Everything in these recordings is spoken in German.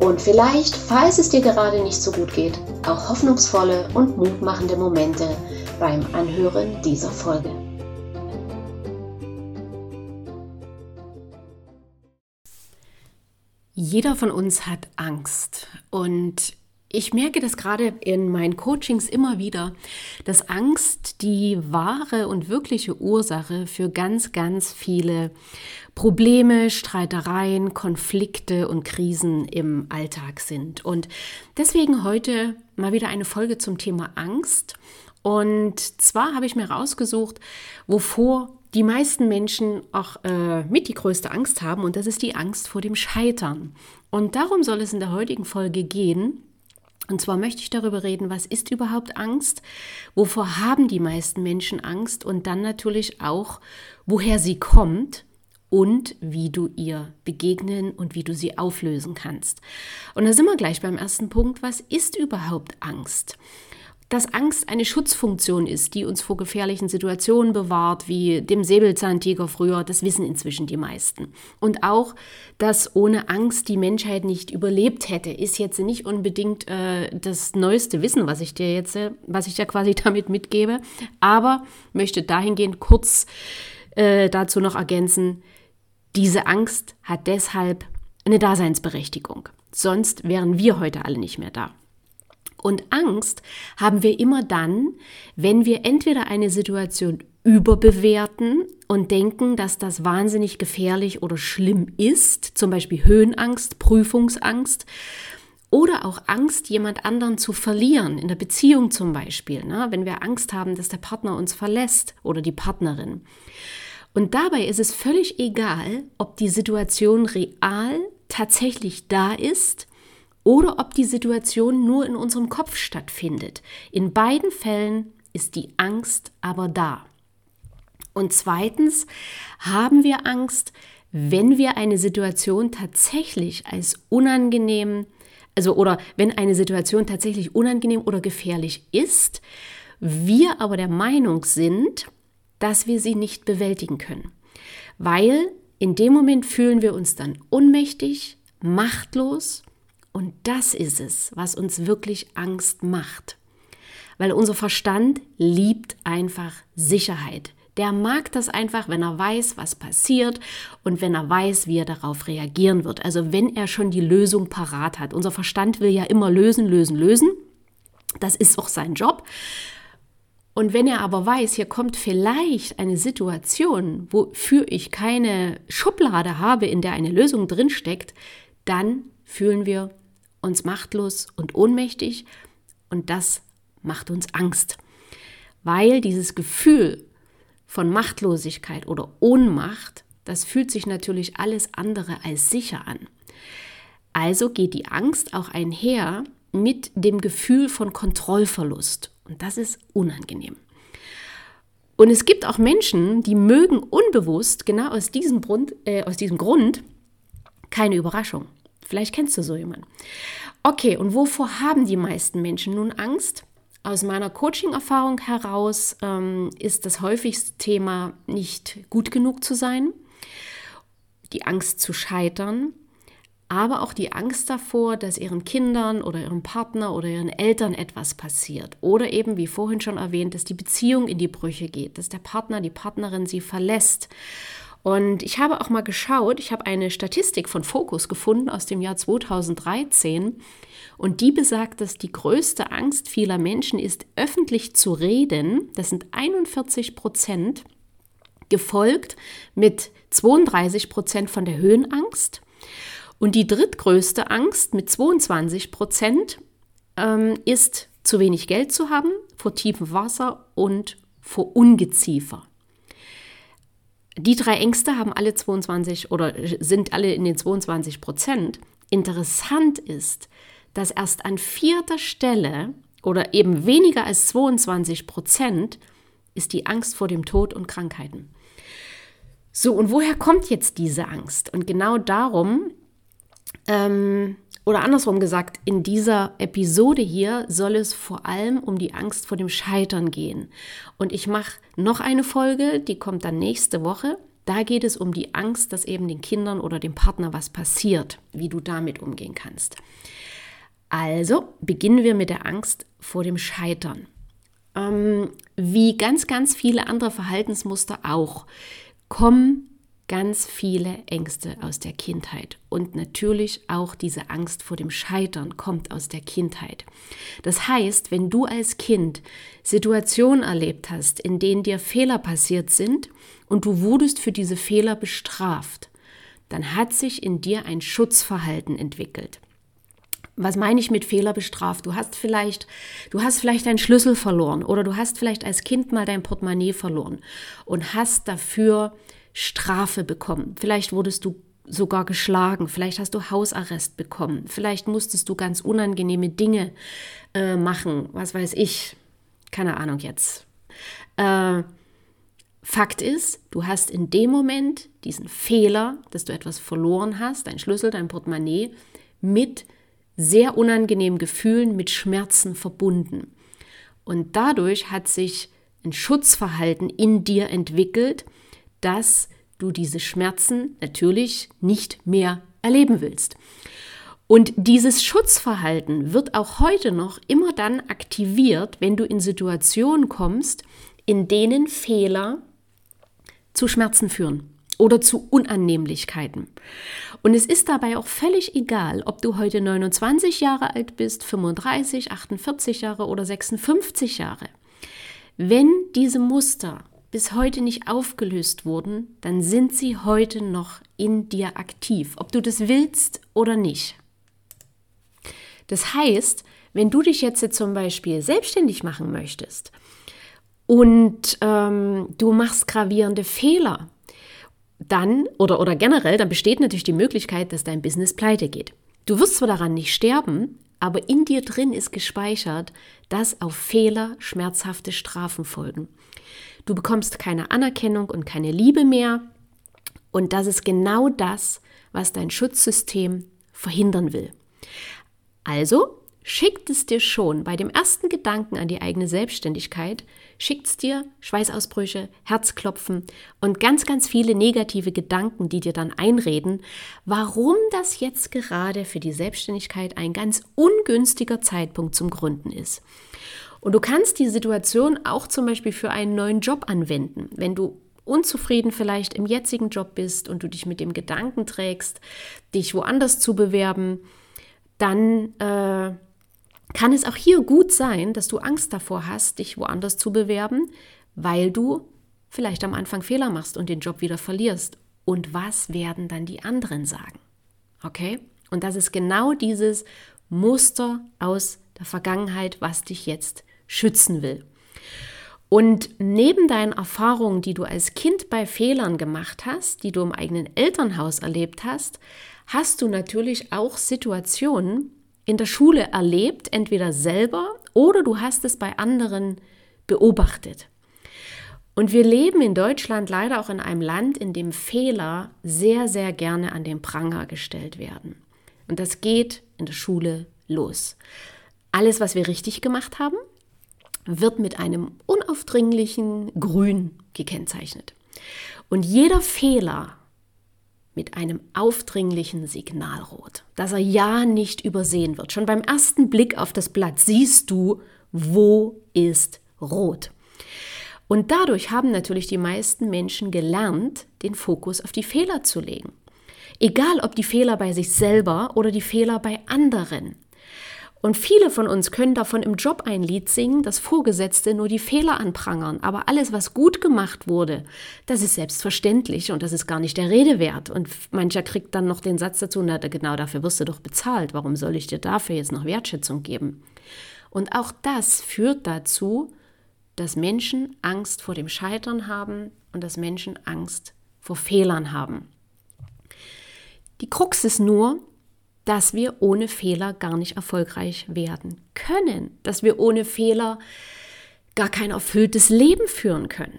und vielleicht, falls es dir gerade nicht so gut geht, auch hoffnungsvolle und mutmachende Momente beim Anhören dieser Folge. Jeder von uns hat Angst und ich merke das gerade in meinen Coachings immer wieder, dass Angst die wahre und wirkliche Ursache für ganz, ganz viele Probleme, Streitereien, Konflikte und Krisen im Alltag sind. Und deswegen heute mal wieder eine Folge zum Thema Angst. Und zwar habe ich mir rausgesucht, wovor die meisten Menschen auch äh, mit die größte Angst haben, und das ist die Angst vor dem Scheitern. Und darum soll es in der heutigen Folge gehen. Und zwar möchte ich darüber reden, was ist überhaupt Angst? Wovor haben die meisten Menschen Angst? Und dann natürlich auch, woher sie kommt und wie du ihr begegnen und wie du sie auflösen kannst. Und da sind wir gleich beim ersten Punkt. Was ist überhaupt Angst? Dass Angst eine Schutzfunktion ist, die uns vor gefährlichen Situationen bewahrt, wie dem Säbelzahntiger früher, das wissen inzwischen die meisten. Und auch, dass ohne Angst die Menschheit nicht überlebt hätte, ist jetzt nicht unbedingt äh, das neueste Wissen, was ich dir jetzt, äh, was ich dir quasi damit mitgebe, aber möchte dahingehend kurz äh, dazu noch ergänzen, diese Angst hat deshalb eine Daseinsberechtigung. Sonst wären wir heute alle nicht mehr da. Und Angst haben wir immer dann, wenn wir entweder eine Situation überbewerten und denken, dass das wahnsinnig gefährlich oder schlimm ist, zum Beispiel Höhenangst, Prüfungsangst oder auch Angst, jemand anderen zu verlieren, in der Beziehung zum Beispiel, ne? wenn wir Angst haben, dass der Partner uns verlässt oder die Partnerin. Und dabei ist es völlig egal, ob die Situation real tatsächlich da ist oder ob die Situation nur in unserem Kopf stattfindet. In beiden Fällen ist die Angst aber da. Und zweitens haben wir Angst, wenn wir eine Situation tatsächlich als unangenehm, also oder wenn eine Situation tatsächlich unangenehm oder gefährlich ist, wir aber der Meinung sind, dass wir sie nicht bewältigen können. Weil in dem Moment fühlen wir uns dann ohnmächtig, machtlos und das ist es, was uns wirklich Angst macht. Weil unser Verstand liebt einfach Sicherheit. Der mag das einfach, wenn er weiß, was passiert und wenn er weiß, wie er darauf reagieren wird. Also wenn er schon die Lösung parat hat. Unser Verstand will ja immer lösen, lösen, lösen. Das ist auch sein Job. Und wenn er aber weiß, hier kommt vielleicht eine Situation, wofür ich keine Schublade habe, in der eine Lösung drinsteckt, dann fühlen wir uns machtlos und ohnmächtig und das macht uns Angst, weil dieses Gefühl von Machtlosigkeit oder Ohnmacht, das fühlt sich natürlich alles andere als sicher an. Also geht die Angst auch einher mit dem Gefühl von Kontrollverlust und das ist unangenehm. Und es gibt auch Menschen, die mögen unbewusst genau aus diesem Grund, äh, aus diesem Grund keine Überraschung. Vielleicht kennst du so jemanden. Okay, und wovor haben die meisten Menschen nun Angst? Aus meiner Coaching-Erfahrung heraus ähm, ist das häufigste Thema nicht gut genug zu sein, die Angst zu scheitern, aber auch die Angst davor, dass ihren Kindern oder ihrem Partner oder ihren Eltern etwas passiert. Oder eben, wie vorhin schon erwähnt, dass die Beziehung in die Brüche geht, dass der Partner, die Partnerin sie verlässt und ich habe auch mal geschaut, ich habe eine Statistik von Focus gefunden aus dem Jahr 2013 und die besagt, dass die größte Angst vieler Menschen ist, öffentlich zu reden. Das sind 41 Prozent, gefolgt mit 32 Prozent von der Höhenangst. Und die drittgrößte Angst mit 22 Prozent ähm, ist, zu wenig Geld zu haben, vor tiefem Wasser und vor Ungeziefer. Die drei Ängste haben alle 22 oder sind alle in den 22 Prozent. Interessant ist, dass erst an vierter Stelle oder eben weniger als 22 Prozent ist die Angst vor dem Tod und Krankheiten. So, und woher kommt jetzt diese Angst? Und genau darum, ähm, oder andersrum gesagt, in dieser Episode hier soll es vor allem um die Angst vor dem Scheitern gehen. Und ich mache noch eine Folge, die kommt dann nächste Woche. Da geht es um die Angst, dass eben den Kindern oder dem Partner was passiert, wie du damit umgehen kannst. Also beginnen wir mit der Angst vor dem Scheitern. Ähm, wie ganz, ganz viele andere Verhaltensmuster auch, kommen ganz viele Ängste aus der Kindheit. Und natürlich auch diese Angst vor dem Scheitern kommt aus der Kindheit. Das heißt, wenn du als Kind Situationen erlebt hast, in denen dir Fehler passiert sind und du wurdest für diese Fehler bestraft, dann hat sich in dir ein Schutzverhalten entwickelt. Was meine ich mit Fehler bestraft? Du hast vielleicht, du hast vielleicht deinen Schlüssel verloren oder du hast vielleicht als Kind mal dein Portemonnaie verloren und hast dafür Strafe bekommen. Vielleicht wurdest du sogar geschlagen, vielleicht hast du Hausarrest bekommen, vielleicht musstest du ganz unangenehme Dinge äh, machen, was weiß ich, keine Ahnung jetzt. Äh, Fakt ist, du hast in dem Moment diesen Fehler, dass du etwas verloren hast, dein Schlüssel, dein Portemonnaie, mit sehr unangenehmen Gefühlen, mit Schmerzen verbunden. Und dadurch hat sich ein Schutzverhalten in dir entwickelt, dass du diese Schmerzen natürlich nicht mehr erleben willst. Und dieses Schutzverhalten wird auch heute noch immer dann aktiviert, wenn du in Situationen kommst, in denen Fehler zu Schmerzen führen oder zu Unannehmlichkeiten. Und es ist dabei auch völlig egal, ob du heute 29 Jahre alt bist, 35, 48 Jahre oder 56 Jahre. Wenn diese Muster bis heute nicht aufgelöst wurden, dann sind sie heute noch in dir aktiv, ob du das willst oder nicht. Das heißt, wenn du dich jetzt zum Beispiel selbstständig machen möchtest und ähm, du machst gravierende Fehler, dann oder, oder generell, dann besteht natürlich die Möglichkeit, dass dein Business pleite geht. Du wirst zwar daran nicht sterben, aber in dir drin ist gespeichert, dass auf Fehler schmerzhafte Strafen folgen. Du bekommst keine Anerkennung und keine Liebe mehr. Und das ist genau das, was dein Schutzsystem verhindern will. Also schickt es dir schon bei dem ersten Gedanken an die eigene Selbstständigkeit, schickt es dir Schweißausbrüche, Herzklopfen und ganz, ganz viele negative Gedanken, die dir dann einreden, warum das jetzt gerade für die Selbstständigkeit ein ganz ungünstiger Zeitpunkt zum Gründen ist. Und du kannst die Situation auch zum Beispiel für einen neuen Job anwenden. Wenn du unzufrieden vielleicht im jetzigen Job bist und du dich mit dem Gedanken trägst, dich woanders zu bewerben, dann äh, kann es auch hier gut sein, dass du Angst davor hast, dich woanders zu bewerben, weil du vielleicht am Anfang Fehler machst und den Job wieder verlierst. Und was werden dann die anderen sagen? Okay? Und das ist genau dieses Muster aus der Vergangenheit, was dich jetzt schützen will. Und neben deinen Erfahrungen, die du als Kind bei Fehlern gemacht hast, die du im eigenen Elternhaus erlebt hast, hast du natürlich auch Situationen in der Schule erlebt, entweder selber oder du hast es bei anderen beobachtet. Und wir leben in Deutschland leider auch in einem Land, in dem Fehler sehr, sehr gerne an den Pranger gestellt werden. Und das geht in der Schule los. Alles, was wir richtig gemacht haben, wird mit einem unaufdringlichen Grün gekennzeichnet. Und jeder Fehler mit einem aufdringlichen Signalrot, dass er ja nicht übersehen wird. Schon beim ersten Blick auf das Blatt siehst du, wo ist rot. Und dadurch haben natürlich die meisten Menschen gelernt, den Fokus auf die Fehler zu legen. Egal ob die Fehler bei sich selber oder die Fehler bei anderen. Und viele von uns können davon im Job ein Lied singen, dass Vorgesetzte nur die Fehler anprangern. Aber alles, was gut gemacht wurde, das ist selbstverständlich und das ist gar nicht der Rede wert. Und mancher kriegt dann noch den Satz dazu, na genau dafür wirst du doch bezahlt. Warum soll ich dir dafür jetzt noch Wertschätzung geben? Und auch das führt dazu, dass Menschen Angst vor dem Scheitern haben und dass Menschen Angst vor Fehlern haben. Die Krux ist nur, dass wir ohne Fehler gar nicht erfolgreich werden können, dass wir ohne Fehler gar kein erfülltes Leben führen können.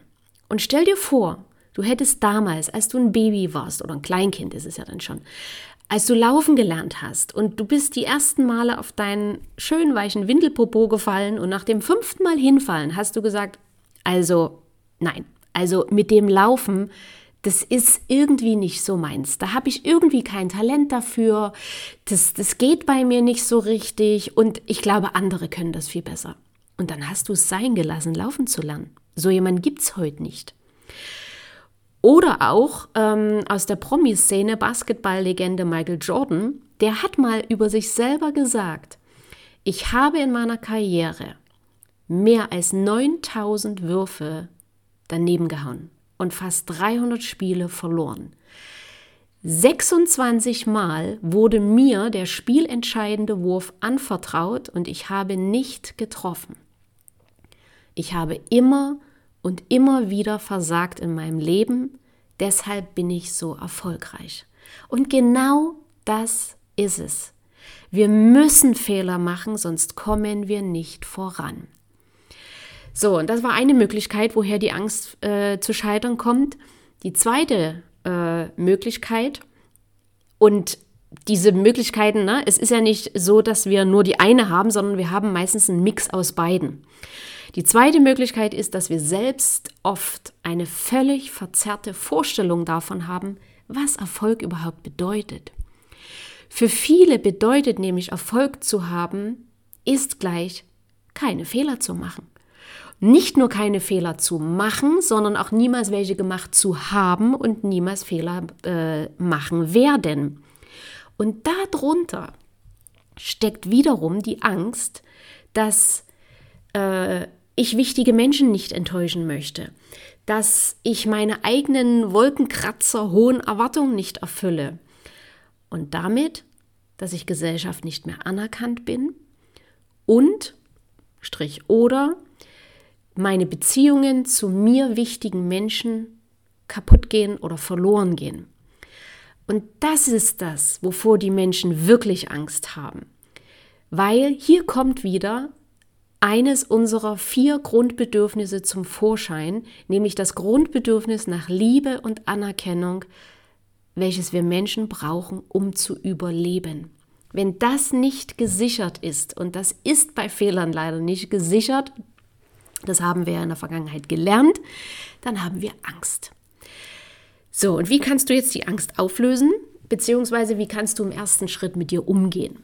Und stell dir vor, du hättest damals, als du ein Baby warst oder ein Kleinkind ist es ja dann schon, als du laufen gelernt hast und du bist die ersten Male auf deinen schönen weichen Windelpopo gefallen und nach dem fünften Mal hinfallen hast du gesagt, also nein, also mit dem Laufen, das ist irgendwie nicht so meins. Da habe ich irgendwie kein Talent dafür. Das, das geht bei mir nicht so richtig und ich glaube, andere können das viel besser. Und dann hast du es sein gelassen, laufen zu lernen. So jemand gibt es heute nicht. Oder auch ähm, aus der Promi-Szene Basketball-Legende Michael Jordan, der hat mal über sich selber gesagt, ich habe in meiner Karriere mehr als 9000 Würfe daneben gehauen und fast 300 Spiele verloren. 26 Mal wurde mir der spielentscheidende Wurf anvertraut und ich habe nicht getroffen. Ich habe immer und immer wieder versagt in meinem Leben, deshalb bin ich so erfolgreich. Und genau das ist es. Wir müssen Fehler machen, sonst kommen wir nicht voran. So, und das war eine Möglichkeit, woher die Angst äh, zu scheitern kommt. Die zweite äh, Möglichkeit, und diese Möglichkeiten, ne, es ist ja nicht so, dass wir nur die eine haben, sondern wir haben meistens einen Mix aus beiden. Die zweite Möglichkeit ist, dass wir selbst oft eine völlig verzerrte Vorstellung davon haben, was Erfolg überhaupt bedeutet. Für viele bedeutet nämlich Erfolg zu haben, ist gleich keine Fehler zu machen. Nicht nur keine Fehler zu machen, sondern auch niemals welche gemacht zu haben und niemals Fehler äh, machen werden. Und darunter steckt wiederum die Angst, dass äh, ich wichtige Menschen nicht enttäuschen möchte, dass ich meine eigenen Wolkenkratzer hohen Erwartungen nicht erfülle und damit, dass ich Gesellschaft nicht mehr anerkannt bin und Strich oder meine Beziehungen zu mir wichtigen Menschen kaputt gehen oder verloren gehen. Und das ist das, wovor die Menschen wirklich Angst haben. Weil hier kommt wieder eines unserer vier Grundbedürfnisse zum Vorschein, nämlich das Grundbedürfnis nach Liebe und Anerkennung, welches wir Menschen brauchen, um zu überleben. Wenn das nicht gesichert ist, und das ist bei Fehlern leider nicht gesichert, das haben wir ja in der Vergangenheit gelernt, dann haben wir Angst. So, und wie kannst du jetzt die Angst auflösen? Beziehungsweise wie kannst du im ersten Schritt mit dir umgehen?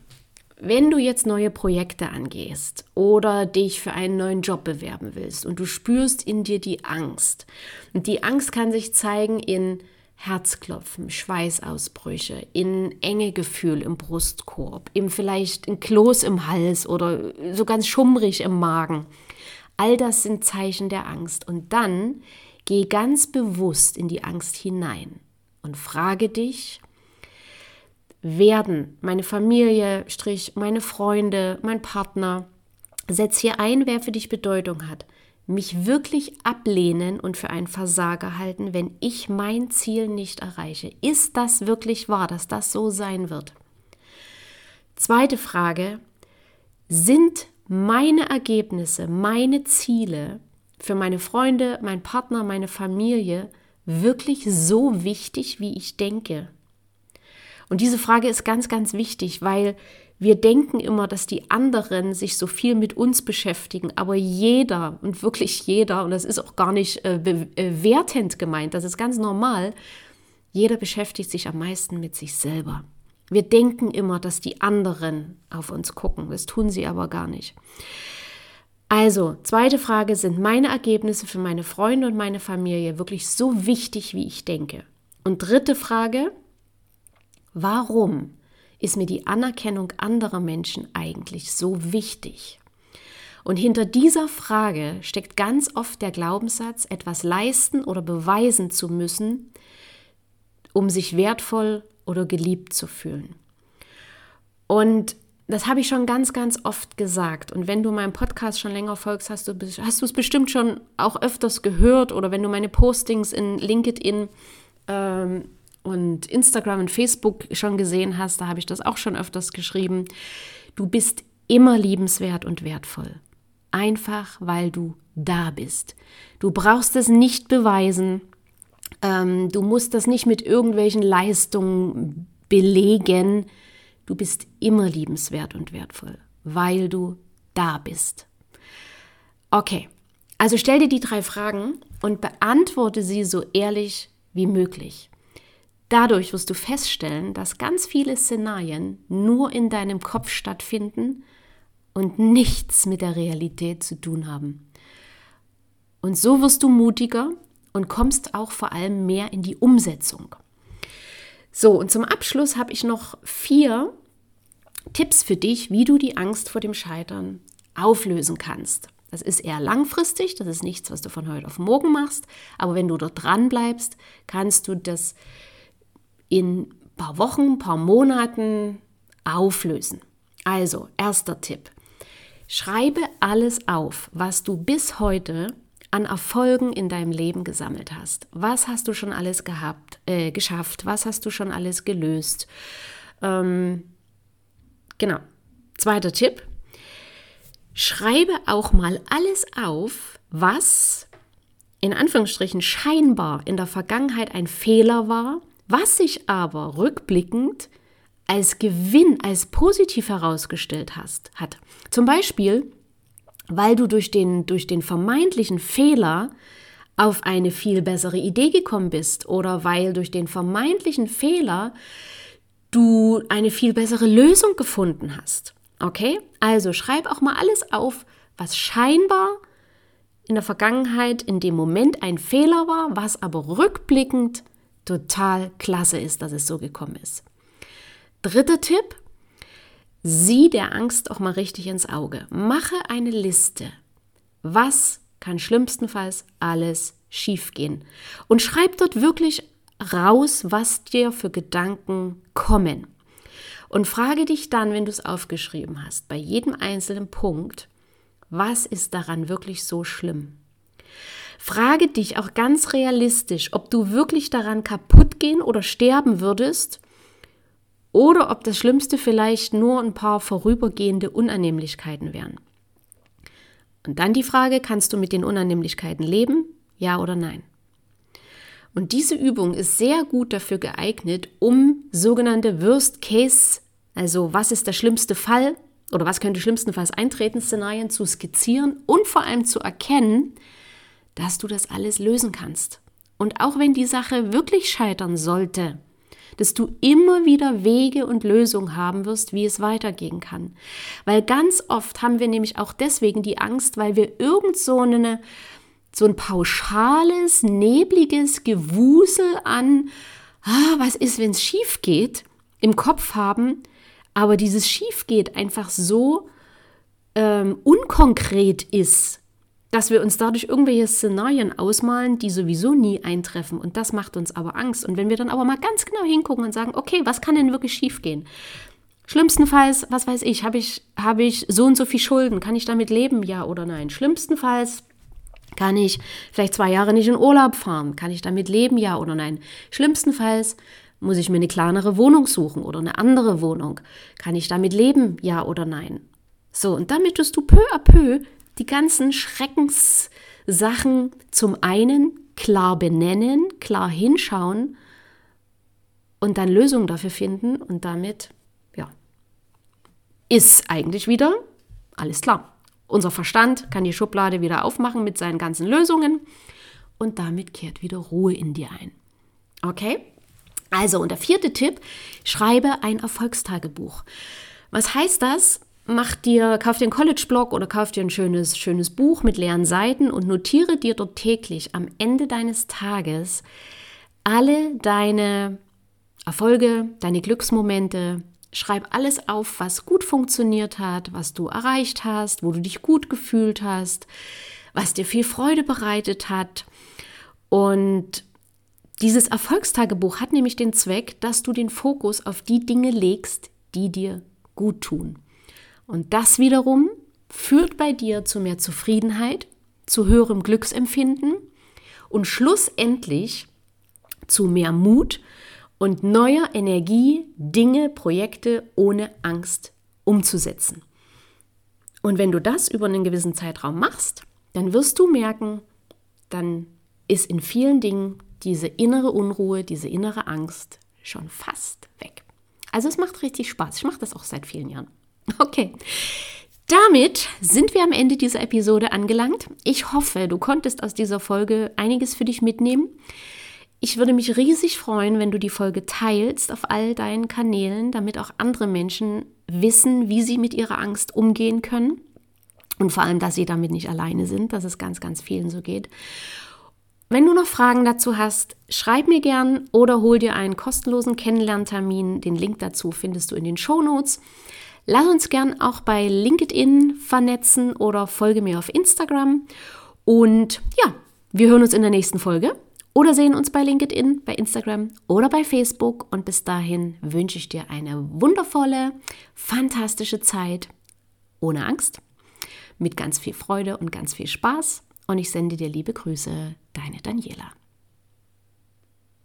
Wenn du jetzt neue Projekte angehst oder dich für einen neuen Job bewerben willst und du spürst in dir die Angst, und die Angst kann sich zeigen in Herzklopfen, Schweißausbrüche, in enge Gefühl im Brustkorb, im vielleicht ein Kloß im Hals oder so ganz schummrig im Magen. All das sind Zeichen der Angst. Und dann geh ganz bewusst in die Angst hinein und frage dich, werden meine Familie, Strich, meine Freunde, mein Partner, setz hier ein, wer für dich Bedeutung hat, mich wirklich ablehnen und für einen Versager halten, wenn ich mein Ziel nicht erreiche. Ist das wirklich wahr, dass das so sein wird? Zweite Frage, sind meine Ergebnisse, meine Ziele für meine Freunde, mein Partner, meine Familie wirklich so wichtig, wie ich denke? Und diese Frage ist ganz, ganz wichtig, weil wir denken immer, dass die anderen sich so viel mit uns beschäftigen, aber jeder und wirklich jeder, und das ist auch gar nicht äh, äh, gemeint, das ist ganz normal, jeder beschäftigt sich am meisten mit sich selber. Wir denken immer, dass die anderen auf uns gucken, das tun sie aber gar nicht. Also, zweite Frage, sind meine Ergebnisse für meine Freunde und meine Familie wirklich so wichtig, wie ich denke? Und dritte Frage, Warum ist mir die Anerkennung anderer Menschen eigentlich so wichtig? Und hinter dieser Frage steckt ganz oft der Glaubenssatz, etwas leisten oder beweisen zu müssen, um sich wertvoll oder geliebt zu fühlen. Und das habe ich schon ganz, ganz oft gesagt. Und wenn du meinem Podcast schon länger folgst, hast du, hast du es bestimmt schon auch öfters gehört. Oder wenn du meine Postings in LinkedIn ähm, und Instagram und Facebook schon gesehen hast, da habe ich das auch schon öfters geschrieben. Du bist immer liebenswert und wertvoll. Einfach weil du da bist. Du brauchst es nicht beweisen. Ähm, du musst das nicht mit irgendwelchen Leistungen belegen. Du bist immer liebenswert und wertvoll, weil du da bist. Okay, also stell dir die drei Fragen und beantworte sie so ehrlich wie möglich. Dadurch wirst du feststellen, dass ganz viele Szenarien nur in deinem Kopf stattfinden und nichts mit der Realität zu tun haben. Und so wirst du mutiger und kommst auch vor allem mehr in die Umsetzung. So, und zum Abschluss habe ich noch vier Tipps für dich, wie du die Angst vor dem Scheitern auflösen kannst. Das ist eher langfristig, das ist nichts, was du von heute auf morgen machst, aber wenn du dort dran bleibst, kannst du das in ein paar Wochen, ein paar Monaten auflösen. Also, erster Tipp. Schreibe alles auf, was du bis heute an Erfolgen in deinem Leben gesammelt hast. Was hast du schon alles gehabt, äh, geschafft? Was hast du schon alles gelöst? Ähm, genau. Zweiter Tipp. Schreibe auch mal alles auf, was in Anführungsstrichen scheinbar in der Vergangenheit ein Fehler war, was sich aber rückblickend als Gewinn, als positiv herausgestellt hast, hat. Zum Beispiel, weil du durch den, durch den vermeintlichen Fehler auf eine viel bessere Idee gekommen bist oder weil durch den vermeintlichen Fehler du eine viel bessere Lösung gefunden hast. Okay? Also schreib auch mal alles auf, was scheinbar in der Vergangenheit in dem Moment ein Fehler war, was aber rückblickend total klasse ist, dass es so gekommen ist. Dritter Tipp, sieh der Angst auch mal richtig ins Auge. Mache eine Liste. Was kann schlimmstenfalls alles schiefgehen? Und schreib dort wirklich raus, was dir für Gedanken kommen. Und frage dich dann, wenn du es aufgeschrieben hast, bei jedem einzelnen Punkt, was ist daran wirklich so schlimm? Frage dich auch ganz realistisch, ob du wirklich daran kaputt gehen oder sterben würdest oder ob das Schlimmste vielleicht nur ein paar vorübergehende Unannehmlichkeiten wären. Und dann die Frage, kannst du mit den Unannehmlichkeiten leben? Ja oder nein? Und diese Übung ist sehr gut dafür geeignet, um sogenannte Worst Case, also was ist der schlimmste Fall oder was könnte schlimmstenfalls eintreten, Szenarien zu skizzieren und vor allem zu erkennen, dass du das alles lösen kannst. Und auch wenn die Sache wirklich scheitern sollte, dass du immer wieder Wege und Lösungen haben wirst, wie es weitergehen kann. Weil ganz oft haben wir nämlich auch deswegen die Angst, weil wir irgend so eine so ein pauschales, nebliges Gewusel an, ah, was ist, wenn es schief geht, im Kopf haben, aber dieses schief geht einfach so ähm, unkonkret ist, dass wir uns dadurch irgendwelche Szenarien ausmalen, die sowieso nie eintreffen. Und das macht uns aber Angst. Und wenn wir dann aber mal ganz genau hingucken und sagen, okay, was kann denn wirklich schiefgehen? Schlimmstenfalls, was weiß ich, habe ich, hab ich so und so viel Schulden? Kann ich damit leben, ja oder nein? Schlimmstenfalls kann ich vielleicht zwei Jahre nicht in Urlaub fahren? Kann ich damit leben, ja oder nein? Schlimmstenfalls muss ich mir eine kleinere Wohnung suchen oder eine andere Wohnung. Kann ich damit leben, ja oder nein? So, und damit tust du peu à peu die ganzen Schreckenssachen zum einen klar benennen, klar hinschauen und dann Lösungen dafür finden und damit, ja, ist eigentlich wieder alles klar. Unser Verstand kann die Schublade wieder aufmachen mit seinen ganzen Lösungen und damit kehrt wieder Ruhe in dir ein. Okay? Also, und der vierte Tipp, schreibe ein Erfolgstagebuch. Was heißt das? Mach dir, kauf dir einen College-Blog oder kauf dir ein schönes, schönes Buch mit leeren Seiten und notiere dir dort täglich am Ende deines Tages alle deine Erfolge, deine Glücksmomente, Schreib alles auf, was gut funktioniert hat, was du erreicht hast, wo du dich gut gefühlt hast, was dir viel Freude bereitet hat. Und dieses Erfolgstagebuch hat nämlich den Zweck, dass du den Fokus auf die Dinge legst, die dir gut tun. Und das wiederum führt bei dir zu mehr Zufriedenheit, zu höherem Glücksempfinden und schlussendlich zu mehr Mut und neuer Energie Dinge, Projekte ohne Angst umzusetzen. Und wenn du das über einen gewissen Zeitraum machst, dann wirst du merken, dann ist in vielen Dingen diese innere Unruhe, diese innere Angst schon fast weg. Also es macht richtig Spaß. Ich mache das auch seit vielen Jahren. Okay. Damit sind wir am Ende dieser Episode angelangt. Ich hoffe, du konntest aus dieser Folge einiges für dich mitnehmen. Ich würde mich riesig freuen, wenn du die Folge teilst auf all deinen Kanälen, damit auch andere Menschen wissen, wie sie mit ihrer Angst umgehen können. Und vor allem, dass sie damit nicht alleine sind, dass es ganz, ganz vielen so geht. Wenn du noch Fragen dazu hast, schreib mir gern oder hol dir einen kostenlosen Kennenlerntermin. Den Link dazu findest du in den Show Notes. Lass uns gern auch bei LinkedIn vernetzen oder folge mir auf Instagram. Und ja, wir hören uns in der nächsten Folge oder sehen uns bei LinkedIn, bei Instagram oder bei Facebook. Und bis dahin wünsche ich dir eine wundervolle, fantastische Zeit ohne Angst, mit ganz viel Freude und ganz viel Spaß. Und ich sende dir liebe Grüße, deine Daniela.